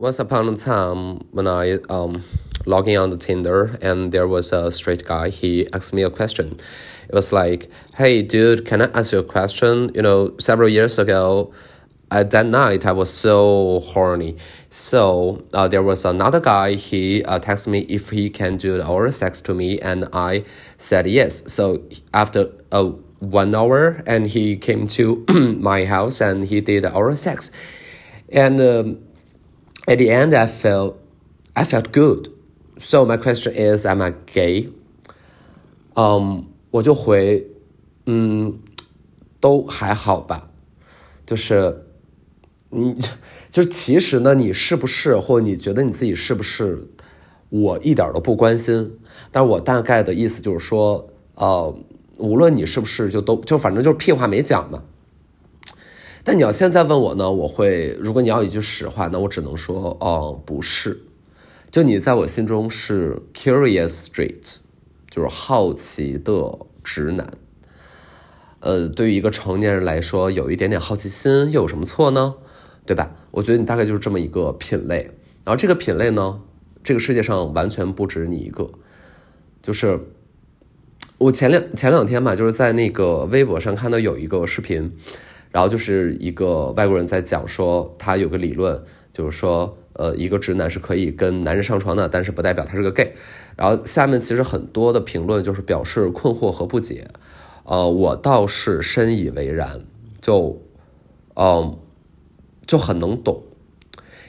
Once upon a time, when I um logging on the Tinder and there was a straight guy, he asked me a question. It was like, "Hey, dude, can I ask you a question? You know, several years ago, at that night, I was so horny. So uh, there was another guy. He uh, texted me if he can do oral sex to me, and I said yes. So after uh, one hour, and he came to my house and he did oral sex, and." Um, at the end, I felt I felt good. So my question is, am I gay? 嗯，我就回，嗯，都还好吧。就是，你就是其实呢，你是不是，或你觉得你自己是不是，我一点都不关心。但是我大概的意思就是说，呃，无论你是不是，就都就反正就是屁话没讲嘛。但你要现在问我呢，我会，如果你要一句实话，那我只能说，哦，不是，就你在我心中是 curious street，就是好奇的直男。呃，对于一个成年人来说，有一点点好奇心又有什么错呢？对吧？我觉得你大概就是这么一个品类。然后这个品类呢，这个世界上完全不止你一个。就是我前两前两天吧，就是在那个微博上看到有一个视频。然后就是一个外国人在讲说，他有个理论，就是说，呃，一个直男是可以跟男人上床的，但是不代表他是个 gay。然后下面其实很多的评论就是表示困惑和不解，呃，我倒是深以为然，就，嗯，就很能懂，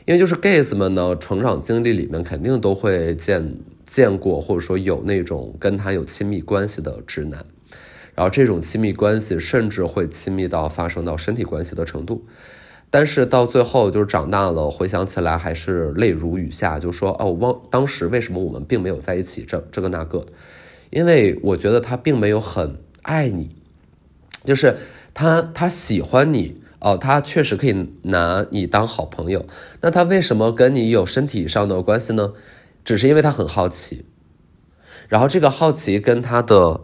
因为就是 gays 们呢，成长经历里面肯定都会见见过，或者说有那种跟他有亲密关系的直男。然后这种亲密关系甚至会亲密到发生到身体关系的程度，但是到最后就是长大了，回想起来还是泪如雨下，就说哦，忘当时为什么我们并没有在一起，这这个那个，因为我觉得他并没有很爱你，就是他他喜欢你哦，他确实可以拿你当好朋友，那他为什么跟你有身体上的关系呢？只是因为他很好奇，然后这个好奇跟他的。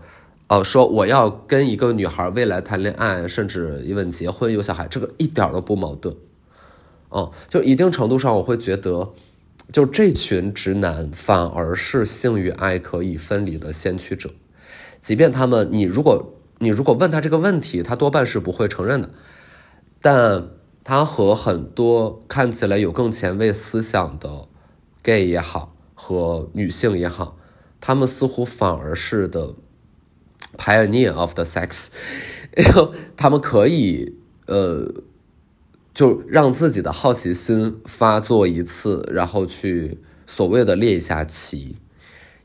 哦，说我要跟一个女孩未来谈恋爱，甚至因为结婚有小孩，这个一点都不矛盾。哦，就一定程度上，我会觉得，就这群直男反而是性与爱可以分离的先驱者。即便他们，你如果你如果问他这个问题，他多半是不会承认的。但他和很多看起来有更前卫思想的 gay 也好，和女性也好，他们似乎反而是的。Pioneer of the sex，他们可以呃，就让自己的好奇心发作一次，然后去所谓的猎一下奇，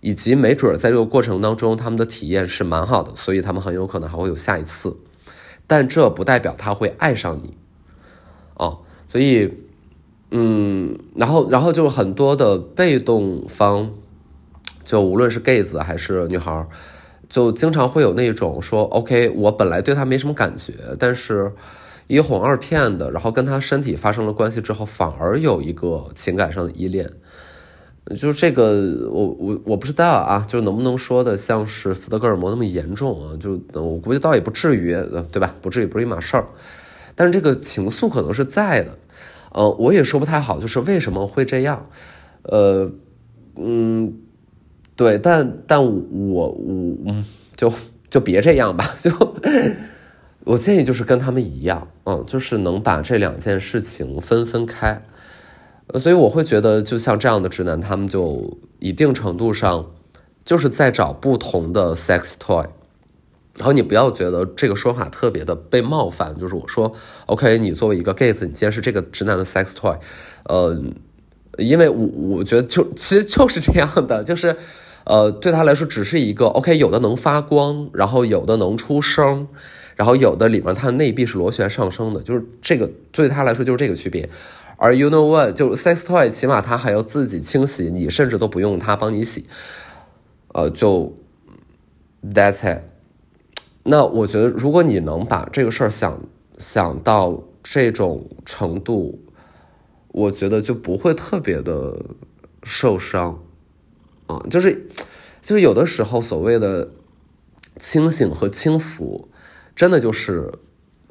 以及没准在这个过程当中，他们的体验是蛮好的，所以他们很有可能还会有下一次，但这不代表他会爱上你哦。所以，嗯，然后，然后就是很多的被动方，就无论是 gay 子还是女孩。就经常会有那种说，OK，我本来对他没什么感觉，但是一哄二骗的，然后跟他身体发生了关系之后，反而有一个情感上的依恋。就是这个，我我我不知道啊，就能不能说的像是斯德哥尔摩那么严重啊？就我估计倒也不至于，对吧？不至于不是一码事儿。但是这个情愫可能是在的，呃，我也说不太好，就是为什么会这样？呃，嗯。对，但但我我嗯，就就别这样吧，就我建议就是跟他们一样，嗯，就是能把这两件事情分分开，所以我会觉得，就像这样的直男，他们就一定程度上就是在找不同的 sex toy，然后你不要觉得这个说法特别的被冒犯，就是我说 OK，你作为一个 gay，你既然是这个直男的 sex toy，呃，因为我我觉得就其实就是这样的，就是。呃，对他来说只是一个 OK，有的能发光，然后有的能出声，然后有的里面它的内壁是螺旋上升的，就是这个对他来说就是这个区别。而 You know what，就 sex toy，起码它还要自己清洗，你甚至都不用它帮你洗。呃，就 That's it。那我觉得，如果你能把这个事儿想想到这种程度，我觉得就不会特别的受伤。啊就是，就有的时候所谓的清醒和轻浮，真的就是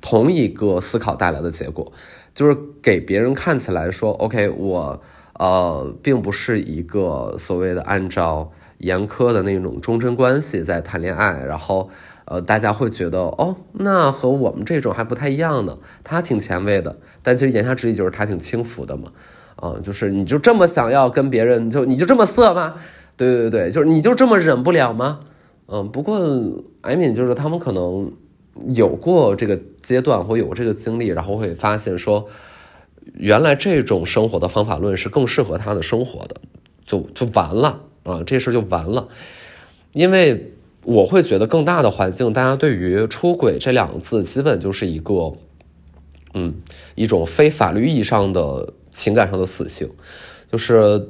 同一个思考带来的结果。就是给别人看起来说，OK，我呃，并不是一个所谓的按照严苛的那种忠贞关系在谈恋爱，然后呃，大家会觉得哦，那和我们这种还不太一样呢。他挺前卫的，但其实言下之意就是他挺轻浮的嘛。啊，就是你就这么想要跟别人，就你就这么色吗？对对对，就是你就这么忍不了吗？嗯，不过艾敏就是他们可能有过这个阶段或有这个经历，然后会发现说，原来这种生活的方法论是更适合他的生活的，就就完了啊，这事就完了。因为我会觉得更大的环境，大家对于出轨这两个字，基本就是一个，嗯，一种非法律意义上的。情感上的死性，就是，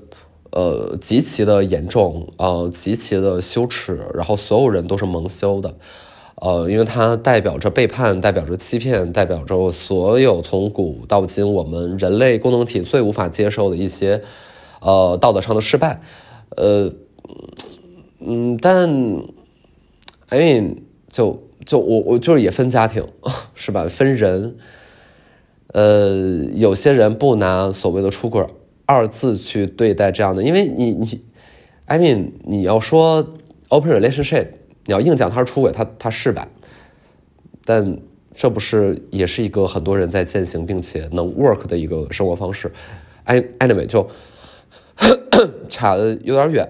呃，极其的严重，呃，极其的羞耻，然后所有人都是蒙羞的，呃，因为它代表着背叛，代表着欺骗，代表着所有从古到今我们人类共同体最无法接受的一些，呃，道德上的失败，呃，嗯，但，I mean，就就我我就是也分家庭，是吧？分人。呃，有些人不拿所谓的出轨二字去对待这样的，因为你你，I mean，你要说 open relationship，你要硬讲他是出轨，他他是吧？但这不是也是一个很多人在践行并且能 work 的一个生活方式哎？Anyway，就差的有点远，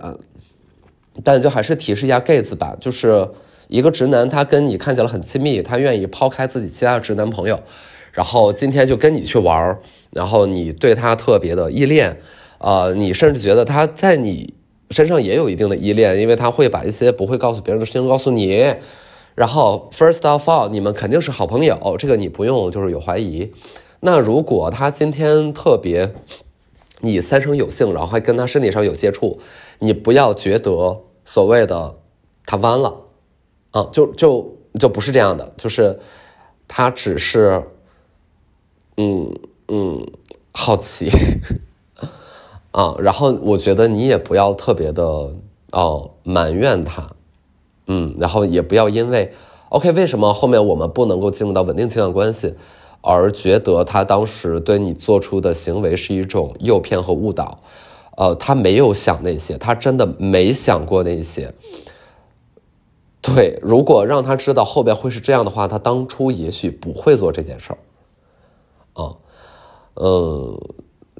但就还是提示一下 gays 吧，就是一个直男，他跟你看起来很亲密，他愿意抛开自己其他的直男朋友。然后今天就跟你去玩，然后你对他特别的依恋，呃，你甚至觉得他在你身上也有一定的依恋，因为他会把一些不会告诉别人的事情告诉你。然后 first of all，你们肯定是好朋友，这个你不用就是有怀疑。那如果他今天特别你三生有幸，然后还跟他身体上有接触，你不要觉得所谓的他弯了，啊，就就就不是这样的，就是他只是。嗯嗯，好奇 啊，然后我觉得你也不要特别的哦埋怨他，嗯，然后也不要因为 OK 为什么后面我们不能够进入到稳定情感关系，而觉得他当时对你做出的行为是一种诱骗和误导，呃，他没有想那些，他真的没想过那些。对，如果让他知道后边会是这样的话，他当初也许不会做这件事儿。啊，呃，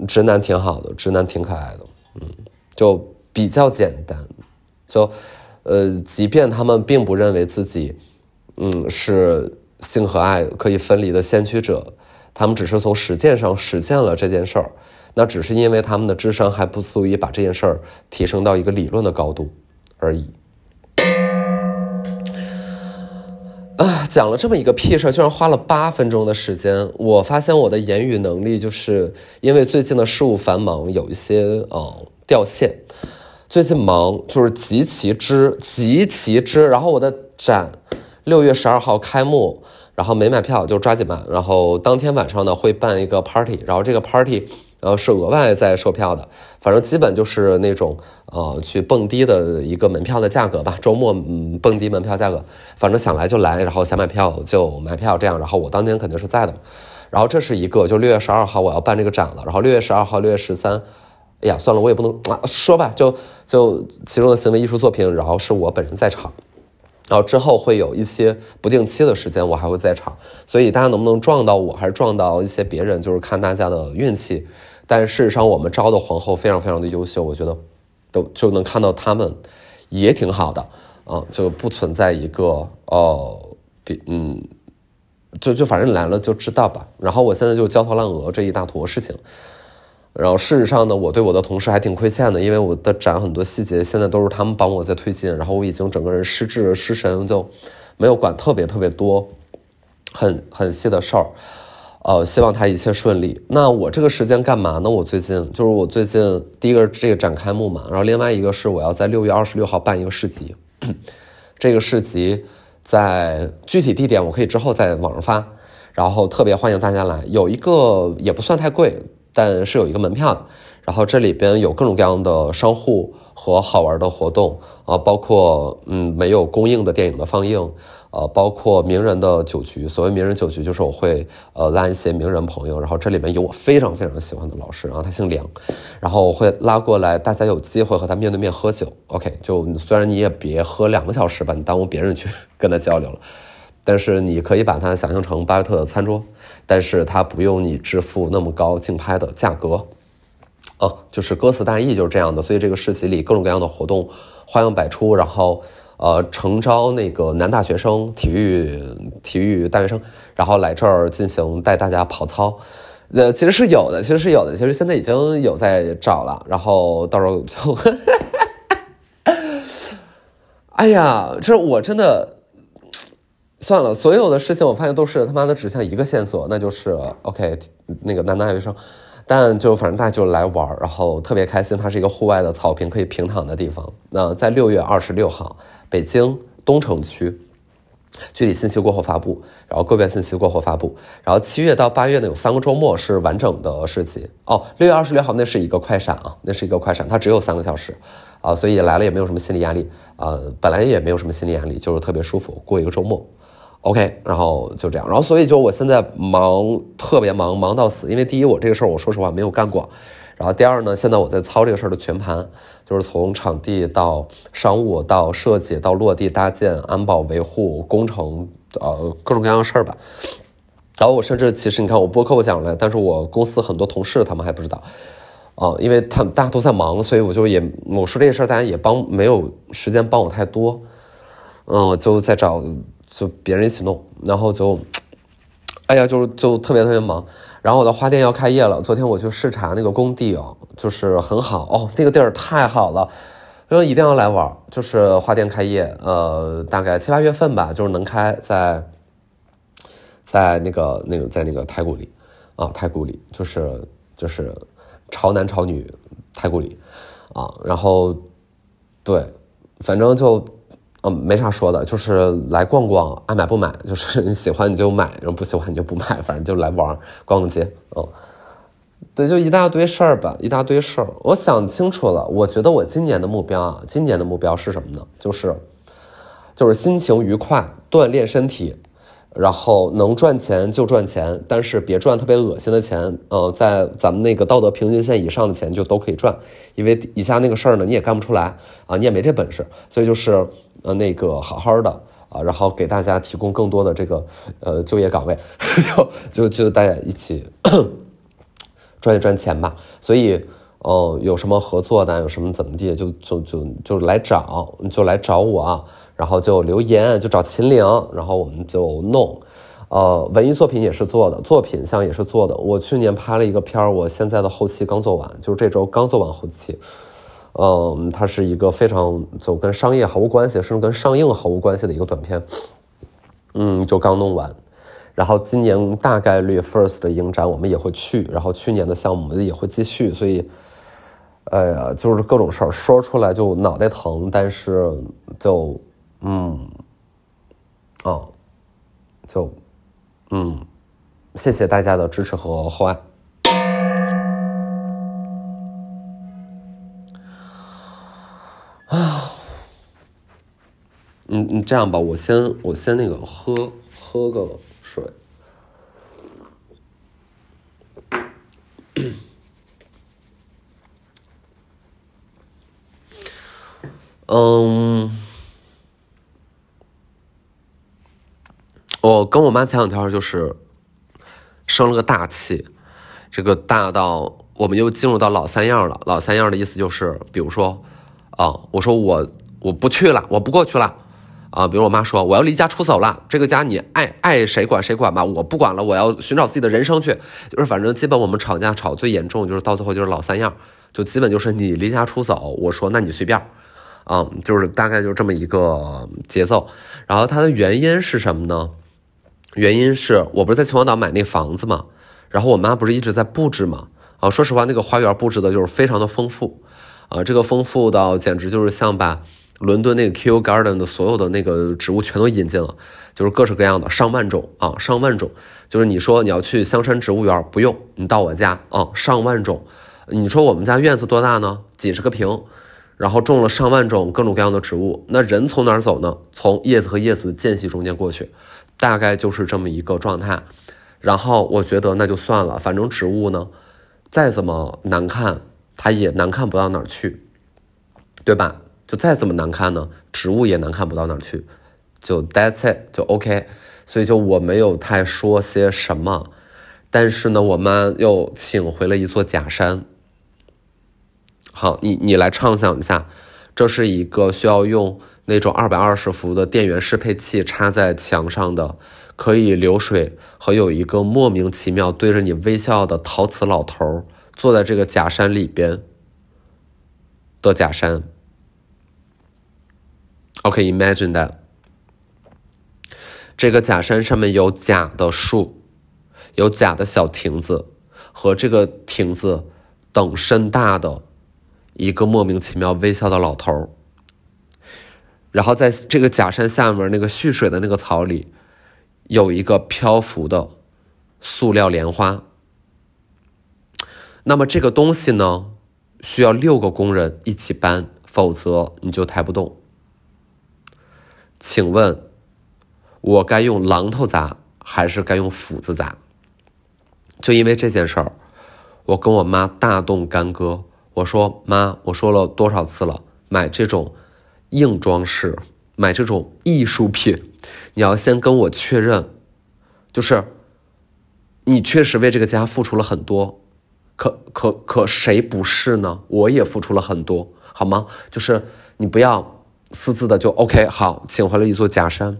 直男挺好的，直男挺可爱的，嗯，就比较简单，就，呃，即便他们并不认为自己，嗯，是性和爱可以分离的先驱者，他们只是从实践上实现了这件事儿，那只是因为他们的智商还不足以把这件事儿提升到一个理论的高度而已。啊，讲了这么一个屁事儿，居然花了八分钟的时间。我发现我的言语能力就是因为最近的事务繁忙，有一些呃掉线。最近忙就是极其之极其之，然后我的展六月十二号开幕，然后没买票就抓紧办。然后当天晚上呢会办一个 party，然后这个 party。呃，是额外再售票的，反正基本就是那种呃去蹦迪的一个门票的价格吧。周末嗯蹦迪门票价格，反正想来就来，然后想买票就买票这样。然后我当天肯定是在的。然后这是一个，就六月十二号我要办这个展了。然后六月十二号、六月十三，哎呀，算了，我也不能啊说吧，就就其中的行为艺术作品，然后是我本人在场。然后之后会有一些不定期的时间，我还会在场。所以大家能不能撞到我，还是撞到一些别人，就是看大家的运气。但事实上，我们招的皇后非常非常的优秀，我觉得，都就能看到他们也挺好的啊，就不存在一个哦，比嗯，就就反正来了就知道吧。然后我现在就焦头烂额这一大坨事情，然后事实上呢，我对我的同事还挺亏欠的，因为我的展很多细节现在都是他们帮我在推进，然后我已经整个人失智失神，就没有管特别特别多很很细的事儿。呃，希望他一切顺利。那我这个时间干嘛呢？我最近就是我最近第一个这个展开幕嘛，然后另外一个是我要在六月二十六号办一个市集，这个市集在具体地点我可以之后在网上发，然后特别欢迎大家来。有一个也不算太贵，但是有一个门票，然后这里边有各种各样的商户和好玩的活动啊，包括嗯没有公映的电影的放映。呃，包括名人的酒局。所谓名人酒局，就是我会呃拉一些名人朋友，然后这里面有我非常非常喜欢的老师，然后他姓梁，然后我会拉过来，大家有机会和他面对面喝酒。OK，就虽然你也别喝两个小时吧，你耽误别人去 跟他交流了，但是你可以把它想象成巴菲特的餐桌，但是他不用你支付那么高竞拍的价格。哦，就是歌词大意就是这样的，所以这个市集里各种各样的活动花样百出，然后呃诚招那个男大学生、体育体育大学生，然后来这儿进行带大家跑操，呃其实是有的，其实是有的，其实现在已经有在找了，然后到时候就，哎呀，这我真的算了，所有的事情我发现都是他妈的指向一个线索，那就是 OK 那个男大学生。但就反正大家就来玩然后特别开心。它是一个户外的草坪，可以平躺的地方。那在六月二十六号，北京东城区，具体信息过后发布，然后个别信息过后发布。然后七月到八月呢，有三个周末是完整的市集。哦，六月二十六号那是一个快闪啊，那是一个快闪，它只有三个小时啊，所以来了也没有什么心理压力啊，本来也没有什么心理压力，就是特别舒服过一个周末。OK，然后就这样，然后所以就我现在忙，特别忙，忙到死。因为第一，我这个事儿我说实话没有干过，然后第二呢，现在我在操这个事儿的全盘，就是从场地到商务到设计到落地搭建、安保维护、工程，呃，各种各样的事儿吧。然后我甚至其实你看我播客我讲了，但是我公司很多同事他们还不知道，啊，因为他们大家都在忙，所以我就也我说这些事儿大家也帮没有时间帮我太多，嗯，我就在找。就别人一起弄，然后就，哎呀，就是就特别特别忙。然后我的花店要开业了，昨天我去视察那个工地哦，就是很好哦，那个地儿太好了，所以一定要来玩。就是花店开业，呃，大概七八月份吧，就是能开在，在那个那个在那个太古里啊，太古里就是就是潮男潮女太古里啊，然后对，反正就。嗯，没啥说的，就是来逛逛，爱买不买，就是 你喜欢你就买，然后不喜欢你就不买，反正就来玩逛逛街。嗯，对，就一大堆事儿吧，一大堆事儿。我想清楚了，我觉得我今年的目标啊，今年的目标是什么呢？就是，就是心情愉快，锻炼身体。然后能赚钱就赚钱，但是别赚特别恶心的钱。呃，在咱们那个道德平均线以上的钱就都可以赚，因为以下那个事儿呢你也干不出来啊，你也没这本事，所以就是呃那个好好的啊，然后给大家提供更多的这个呃就业岗位，就就就大家一起 赚一赚钱吧。所以哦，有什么合作的，有什么怎么地，就就就就来找，就来找我。然后就留言，就找秦岭，然后我们就弄，呃，文艺作品也是做的，作品像也是做的。我去年拍了一个片儿，我现在的后期刚做完，就是这周刚做完后期。嗯，它是一个非常就跟商业毫无关系，甚至跟上映毫无关系的一个短片。嗯，就刚弄完。然后今年大概率 First 的影展我们也会去，然后去年的项目也会继续，所以，哎呀，就是各种事儿说出来就脑袋疼，但是就。嗯，哦，就，嗯，谢谢大家的支持和厚爱。啊，你你，这样吧，我先我先那个喝喝个水。嗯。我跟我妈前两天就是生了个大气，这个大到我们又进入到老三样了。老三样的意思就是，比如说，啊，我说我我不去了，我不过去了，啊，比如我妈说我要离家出走了，这个家你爱爱谁管谁管吧，我不管了，我要寻找自己的人生去。就是反正基本我们吵架吵最严重，就是到最后就是老三样，就基本就是你离家出走，我说那你随便，啊，就是大概就这么一个节奏。然后它的原因是什么呢？原因是我不是在秦皇岛买那房子嘛，然后我妈不是一直在布置嘛，啊，说实话那个花园布置的就是非常的丰富，啊，这个丰富到简直就是像把伦敦那个 Kew Garden 的所有的那个植物全都引进了，就是各式各样的上万种啊，上万种，就是你说你要去香山植物园不用，你到我家啊，上万种，你说我们家院子多大呢？几十个平。然后种了上万种各种各样的植物。那人从哪儿走呢？从叶子和叶子的间隙中间过去，大概就是这么一个状态。然后我觉得那就算了，反正植物呢，再怎么难看，它也难看不到哪儿去，对吧？就再怎么难看呢，植物也难看不到哪儿去，就 that's it，就 OK。所以就我没有太说些什么，但是呢，我妈又请回了一座假山。好，你你来畅想一下，这是一个需要用那种二百二十伏的电源适配器插在墙上的，可以流水和有一个莫名其妙对着你微笑的陶瓷老头坐在这个假山里边的假山。OK，imagine that，这个假山上面有假的树，有假的小亭子和这个亭子等身大的。一个莫名其妙微笑的老头，然后在这个假山下面那个蓄水的那个草里，有一个漂浮的塑料莲花。那么这个东西呢，需要六个工人一起搬，否则你就抬不动。请问，我该用榔头砸还是该用斧子砸？就因为这件事儿，我跟我妈大动干戈。我说妈，我说了多少次了，买这种硬装饰，买这种艺术品，你要先跟我确认，就是你确实为这个家付出了很多，可可可谁不是呢？我也付出了很多，好吗？就是你不要私自的就 OK，好，请回了一座假山，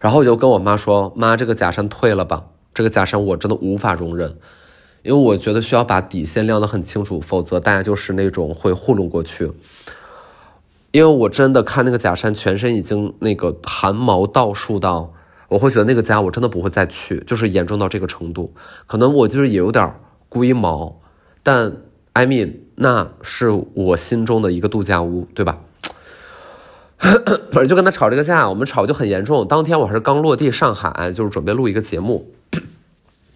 然后我就跟我妈说，妈，这个假山退了吧，这个假山我真的无法容忍。因为我觉得需要把底线亮得很清楚，否则大家就是那种会糊弄过去。因为我真的看那个假山，全身已经那个汗毛倒竖到，我会觉得那个家我真的不会再去，就是严重到这个程度。可能我就是也有点龟毛，但艾米那是我心中的一个度假屋，对吧？反正就跟他吵这个架，我们吵就很严重。当天我还是刚落地上海，就是准备录一个节目，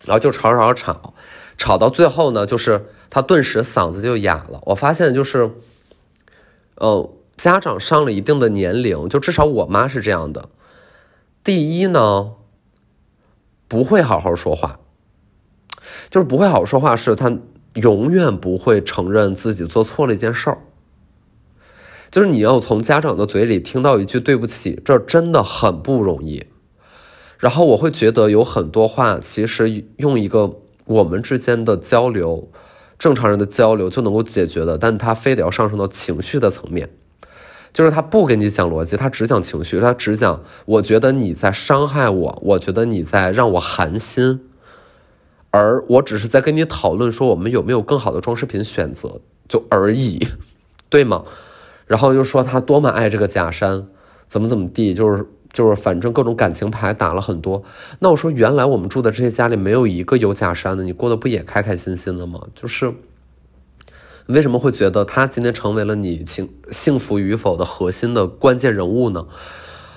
然后就吵吵吵。吵到最后呢，就是他顿时嗓子就哑了。我发现就是，呃，家长上了一定的年龄，就至少我妈是这样的。第一呢，不会好好说话，就是不会好好说话，是他永远不会承认自己做错了一件事儿。就是你要从家长的嘴里听到一句对不起，这真的很不容易。然后我会觉得有很多话，其实用一个。我们之间的交流，正常人的交流就能够解决的，但他非得要上升到情绪的层面，就是他不跟你讲逻辑，他只讲情绪，他只讲我觉得你在伤害我，我觉得你在让我寒心，而我只是在跟你讨论说我们有没有更好的装饰品选择，就而已，对吗？然后又说他多么爱这个假山，怎么怎么地，就是。就是反正各种感情牌打了很多，那我说原来我们住的这些家里没有一个有假山的，你过得不也开开心心的吗？就是为什么会觉得他今天成为了你幸幸福与否的核心的关键人物呢？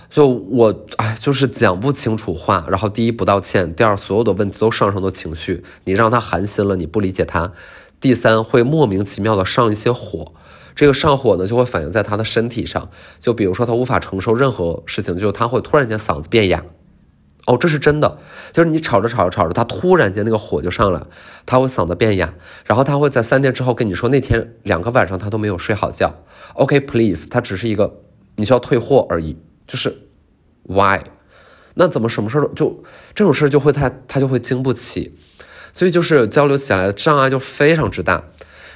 就我哎，就是讲不清楚话，然后第一不道歉，第二所有的问题都上升到情绪，你让他寒心了，你不理解他，第三会莫名其妙的上一些火。这个上火呢，就会反映在他的身体上，就比如说他无法承受任何事情，就他会突然间嗓子变哑，哦，这是真的，就是你吵着吵着吵着，他突然间那个火就上来，他会嗓子变哑，然后他会在三天之后跟你说那天两个晚上他都没有睡好觉。OK，please，他只是一个你需要退货而已，就是 why？那怎么什么事儿就这种事儿就会他他就会经不起，所以就是交流起来的障碍就非常之大。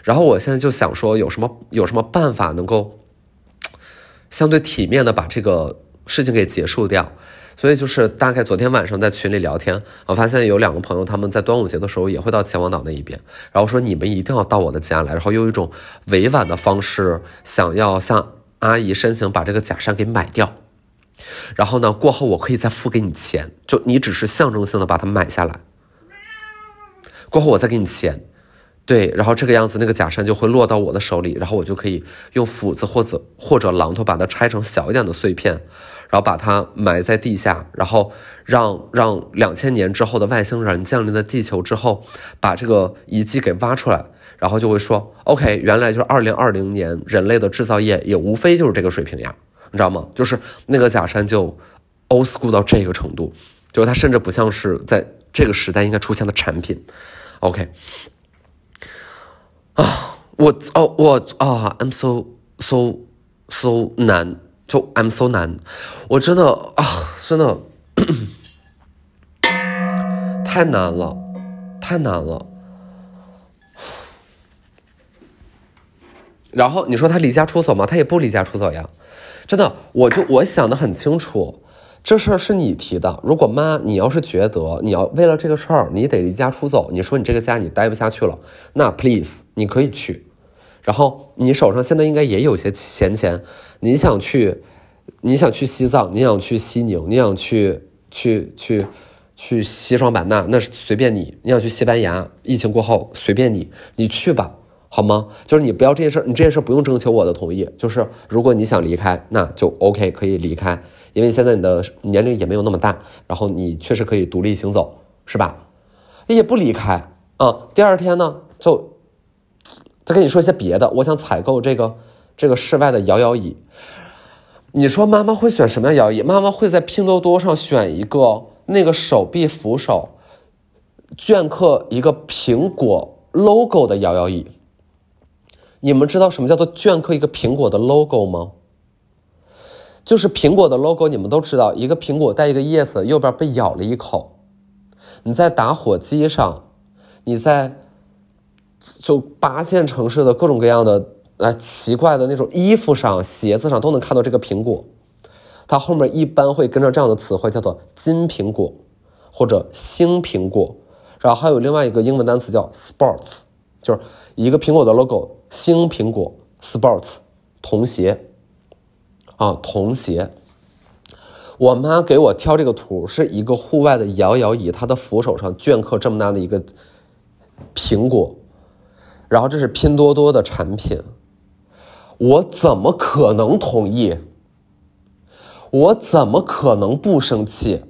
然后我现在就想说，有什么有什么办法能够相对体面的把这个事情给结束掉？所以就是大概昨天晚上在群里聊天，我发现有两个朋友他们在端午节的时候也会到秦皇岛那一边，然后说你们一定要到我的家来，然后用一种委婉的方式想要向阿姨申请把这个假山给买掉，然后呢过后我可以再付给你钱，就你只是象征性的把它买下来，过后我再给你钱。对，然后这个样子，那个假山就会落到我的手里，然后我就可以用斧子或者或者榔头把它拆成小一点的碎片，然后把它埋在地下，然后让让两千年之后的外星人降临在地球之后，把这个遗迹给挖出来，然后就会说，OK，原来就是二零二零年人类的制造业也无非就是这个水平呀，你知道吗？就是那个假山就 old school 到这个程度，就是它甚至不像是在这个时代应该出现的产品。OK，啊，我哦我啊，I'm so so so 难，就 I'm so 难，我真的啊，真的太难了，太难了。然后你说他离家出走吗？他也不离家出走呀，真的，我就我想的很清楚，这事儿是你提的。如果妈，你要是觉得你要为了这个事儿，你得离家出走，你说你这个家你待不下去了，那 please 你可以去。然后你手上现在应该也有些闲钱，你想去，你想去西藏，你想去西宁，你想去去去去西双版纳，那是随便你。你想去西班牙，疫情过后随便你，你去吧。好吗？就是你不要这件事，你这件事不用征求我的同意。就是如果你想离开，那就 OK，可以离开，因为现在你的年龄也没有那么大，然后你确实可以独立行走，是吧？也不离开啊。第二天呢，就再跟你说一些别的。我想采购这个这个室外的摇摇椅。你说妈妈会选什么样摇椅？妈妈会在拼多多上选一个那个手臂扶手镌刻一个苹果 logo 的摇摇椅。你们知道什么叫做镌刻一个苹果的 logo 吗？就是苹果的 logo，你们都知道，一个苹果带一个叶子，右边被咬了一口。你在打火机上，你在就八线城市的各种各样的呃奇怪的那种衣服上、鞋子上都能看到这个苹果。它后面一般会跟着这样的词汇，叫做金苹果或者星苹果，然后还有另外一个英文单词叫 sports，就是一个苹果的 logo。星苹果 Sports 童鞋啊，童鞋。我妈给我挑这个图，是一个户外的摇摇椅，它的扶手上镌刻这么大的一个苹果，然后这是拼多多的产品，我怎么可能同意？我怎么可能不生气？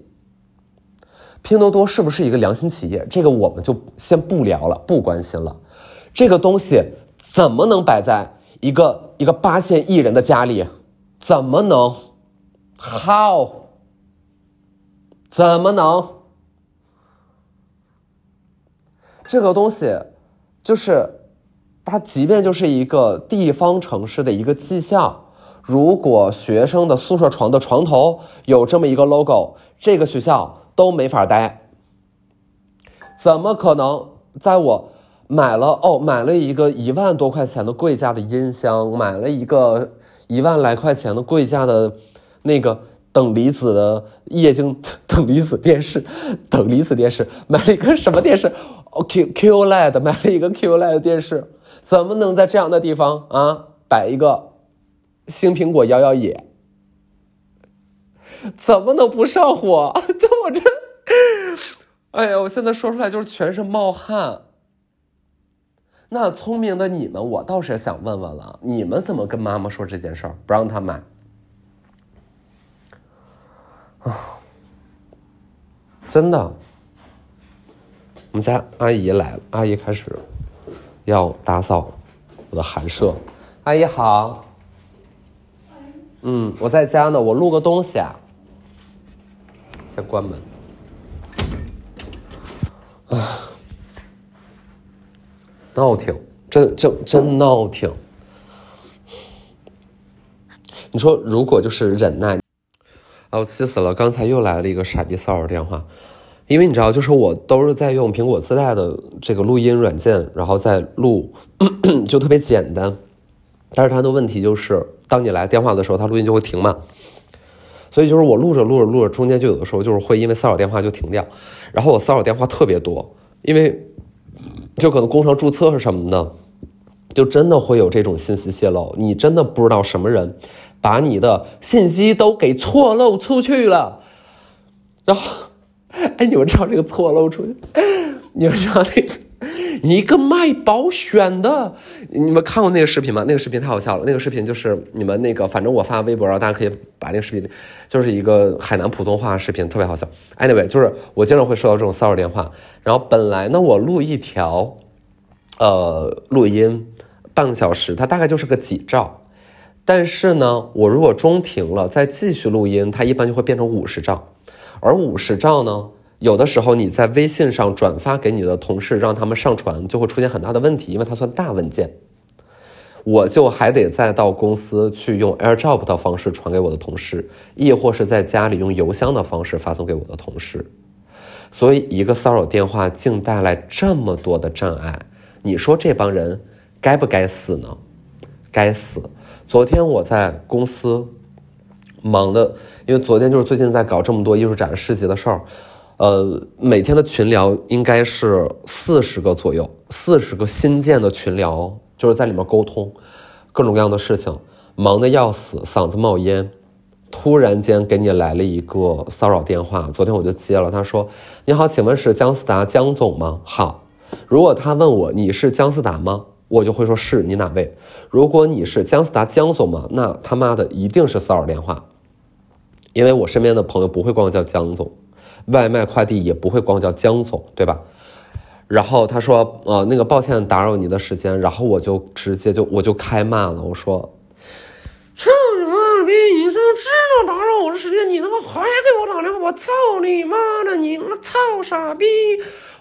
拼多多是不是一个良心企业？这个我们就先不聊了，不关心了。这个东西。怎么能摆在一个一个八线艺人的家里？怎么能？How？怎么能？这个东西就是它，即便就是一个地方城市的一个技校，如果学生的宿舍床的床头有这么一个 logo，这个学校都没法待。怎么可能在我？买了哦，买了一个一万多块钱的贵价的音箱，买了一个一万来块钱的贵价的，那个等离子的液晶 等离子电视，等离子电视，买了一个什么电视？哦，Q QLED，买了一个 QLED 电视，怎么能在这样的地方啊摆一个新苹果摇摇椅？怎么能不上火？就我这，哎呀，我现在说出来就是全身冒汗。那聪明的你们，我倒是想问问了，你们怎么跟妈妈说这件事儿，不让她买？啊，真的，我们家阿姨来了，阿姨开始要打扫我的寒舍。阿姨好，嗯，我在家呢，我录个东西啊，先关门。啊。闹挺，真真真闹挺。你说如果就是忍耐，啊，我气死了！刚才又来了一个傻逼骚扰电话，因为你知道，就是我都是在用苹果自带的这个录音软件，然后在录，就特别简单。但是它的问题就是，当你来电话的时候，它录音就会停嘛。所以就是我录着录着录着，中间就有的时候就是会因为骚扰电话就停掉。然后我骚扰电话特别多，因为。就可能工商注册是什么的，就真的会有这种信息泄露。你真的不知道什么人把你的信息都给错漏出去了。然后，哎，你们知道这个错漏出去？你们知道那个 一个卖保险的，你们看过那个视频吗？那个视频太好笑了。那个视频就是你们那个，反正我发微博，然后大家可以把那个视频，就是一个海南普通话视频，特别好笑。Anyway，就是我经常会收到这种骚扰电话。然后本来呢，我录一条，呃，录音半个小时，它大概就是个几兆。但是呢，我如果中停了，再继续录音，它一般就会变成五十兆。而五十兆呢，有的时候你在微信上转发给你的同事，让他们上传，就会出现很大的问题，因为它算大文件。我就还得再到公司去用 AirDrop 的方式传给我的同事，亦或是在家里用邮箱的方式发送给我的同事。所以，一个骚扰电话竟带来这么多的障碍。你说这帮人该不该死呢？该死！昨天我在公司忙的，因为昨天就是最近在搞这么多艺术展市集的事儿，呃，每天的群聊应该是四十个左右，四十个新建的群聊，就是在里面沟通各种各样的事情，忙的要死，嗓子冒烟。突然间给你来了一个骚扰电话，昨天我就接了，他说：“你好，请问是姜思达姜总吗？”好。如果他问我你是姜思达吗，我就会说是你哪位。如果你是姜思达姜总吗，那他妈的一定是骚扰电话，因为我身边的朋友不会光叫姜总，外卖快递也不会光叫姜总，对吧？然后他说呃那个抱歉打扰你的时间，然后我就直接就我就开骂了，我说操你妈了逼！你说知道打扰我的时间，你他妈还给我打电话，我操你妈的，你妈操傻逼！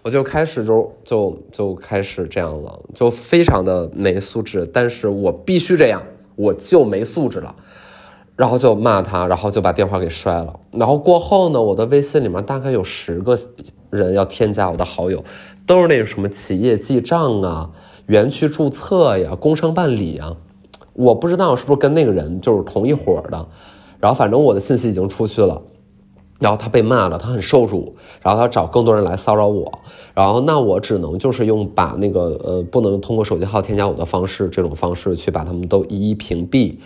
我就开始就就就开始这样了，就非常的没素质，但是我必须这样，我就没素质了，然后就骂他，然后就把电话给摔了。然后过后呢，我的微信里面大概有十个人要添加我的好友，都是那种什么企业记账啊、园区注册呀、工商办理呀，我不知道是不是跟那个人就是同一伙的，然后反正我的信息已经出去了。然后他被骂了，他很受辱，然后他找更多人来骚扰我，然后那我只能就是用把那个呃不能通过手机号添加我的方式这种方式去把他们都一一屏蔽，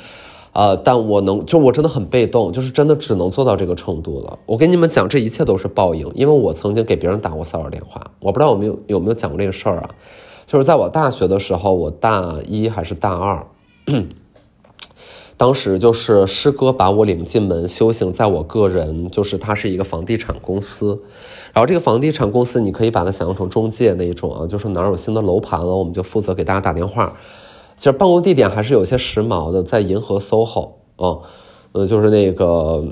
呃，但我能就我真的很被动，就是真的只能做到这个程度了。我跟你们讲，这一切都是报应，因为我曾经给别人打过骚扰电话，我不知道我们有有没有讲过这个事儿啊？就是在我大学的时候，我大一还是大二。当时就是师哥把我领进门修行，在我个人就是他是一个房地产公司，然后这个房地产公司你可以把它想象成中介那一种啊，就是哪儿有新的楼盘了，我们就负责给大家打电话。其实办公地点还是有些时髦的，在银河 SOHO 啊，呃，就是那个，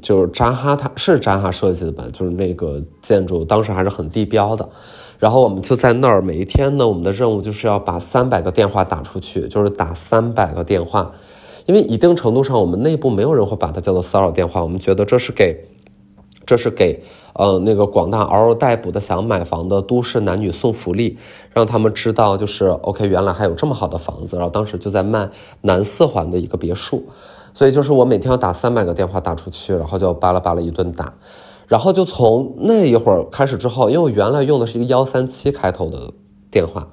就是扎哈，它是扎哈设计的吧？就是那个建筑当时还是很地标的。然后我们就在那儿，每一天呢，我们的任务就是要把三百个电话打出去，就是打三百个电话。因为一定程度上，我们内部没有人会把它叫做骚扰电话。我们觉得这是给，这是给，呃，那个广大嗷嗷待哺的想买房的都市男女送福利，让他们知道就是 OK，原来还有这么好的房子。然后当时就在卖南四环的一个别墅，所以就是我每天要打三百个电话打出去，然后就巴拉巴拉一顿打，然后就从那一会儿开始之后，因为我原来用的是一个幺三七开头的电话。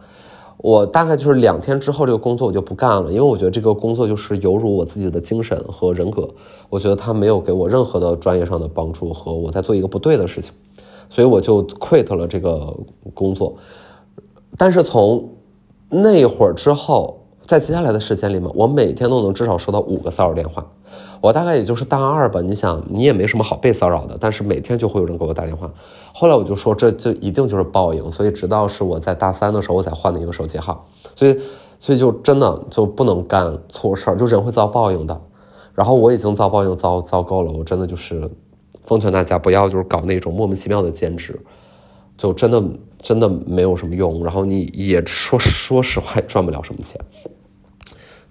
我大概就是两天之后，这个工作我就不干了，因为我觉得这个工作就是有辱我自己的精神和人格。我觉得他没有给我任何的专业上的帮助，和我在做一个不对的事情，所以我就 quit 了这个工作。但是从那会儿之后。在接下来的时间里面，我每天都能至少收到五个骚扰电话。我大概也就是大二吧，你想，你也没什么好被骚扰的，但是每天就会有人给我打电话。后来我就说，这就一定就是报应。所以直到是我在大三的时候，我才换了一个手机号。所以，所以就真的就不能干错事儿，就人会遭报应的。然后我已经遭报应遭遭够了，我真的就是奉劝大家不要就是搞那种莫名其妙的兼职，就真的真的没有什么用。然后你也说说实话也赚不了什么钱。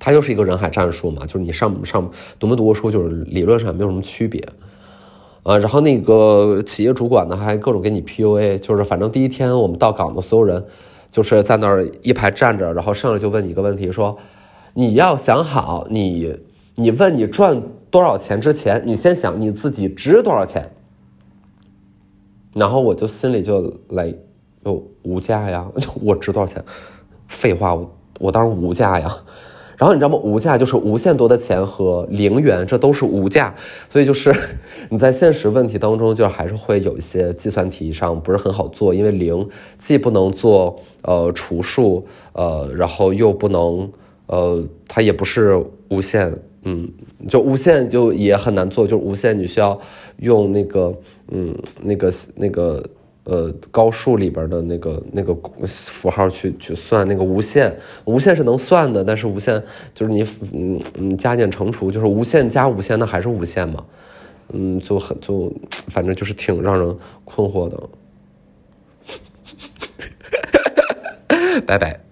它又是一个人海战术嘛，就是你上上读没读过书，就是理论上没有什么区别，啊，然后那个企业主管呢还各种给你 PUA，就是反正第一天我们到岗的所有人，就是在那儿一排站着，然后上来就问你一个问题，说你要想好，你你问你赚多少钱之前，你先想你自己值多少钱，然后我就心里就来，就无价呀，我值多少钱？废话，我我当然无价呀。然后你知道吗？无价就是无限多的钱和零元，这都是无价。所以就是 你在现实问题当中，就还是会有一些计算题上不是很好做，因为零既不能做呃除数，呃，然后又不能呃，它也不是无限，嗯，就无限就也很难做，就是无限你需要用那个嗯那个那个呃高数里边的那个那个符号去去算那个无限，无限是能算的，但是无限就是你嗯嗯加减乘除就是无限加无限，那还是无限嘛？嗯，就很就反正就是挺让人困惑的。拜拜。